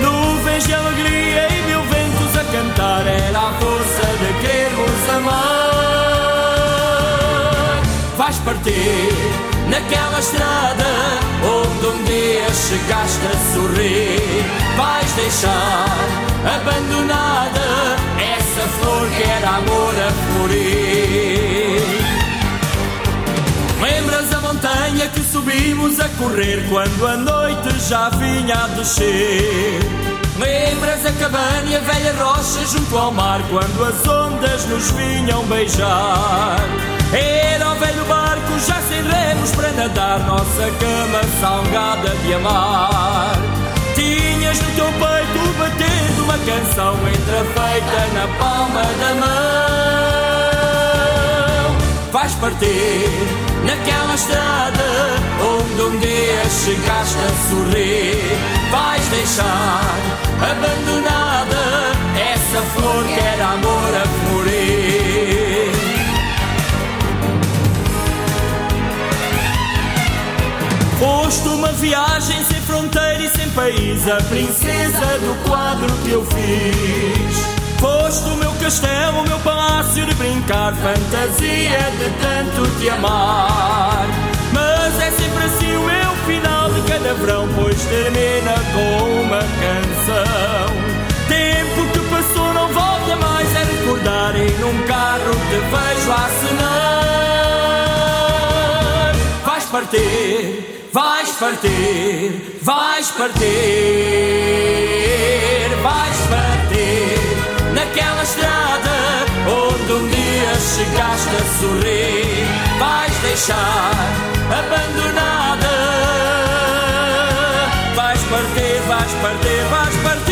Nuvens de alegria e mil ventos a cantar, era a força de querermos amar. Vais partir naquela estrada onde um dia chegaste a sorrir. Vais deixar abandonada essa flor que era amor a florir. Montanha que subimos a correr quando a noite já vinha a descer? Lembras a cabana e a velha rocha junto ao mar quando as ondas nos vinham beijar? Era o velho barco já sem remos para nadar, nossa cama salgada de amar. Tinhas no teu peito batendo uma canção entrefeita na palma da mão. Vais partir naquela estrada onde um dia chegaste a sorrir. Vais deixar abandonada essa flor que era amor a florir. Foste uma viagem sem fronteira e sem país, a princesa do quadro que eu fiz. Foste o meu castelo, o meu palácio de brincar, fantasia de tanto te amar. Mas é sempre assim o meu final de cada verão, pois termina com uma canção. Tempo que passou não volta mais a recordar, e num carro te vejo a acenar. Vais partir, vais partir, vais partir, vais sorrir. Vais deixar abandonada. Vais partir, vais partir, vais partir.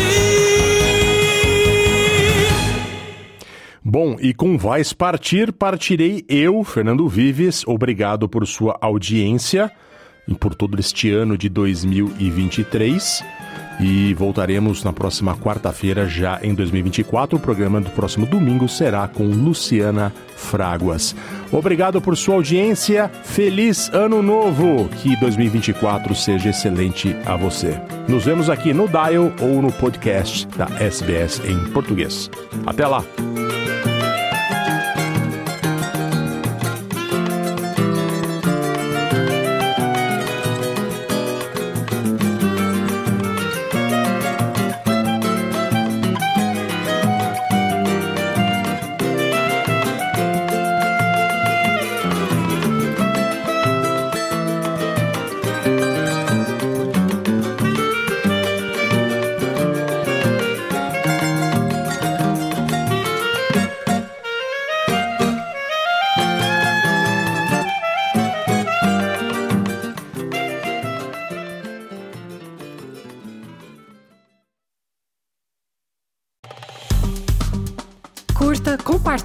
Bom, e com Vais Partir, partirei eu, Fernando Vives. Obrigado por sua audiência e por todo este ano de 2023. E voltaremos na próxima quarta-feira, já em 2024. O programa do próximo domingo será com Luciana Fraguas. Obrigado por sua audiência. Feliz Ano Novo! Que 2024 seja excelente a você. Nos vemos aqui no Dial ou no podcast da SBS em português. Até lá!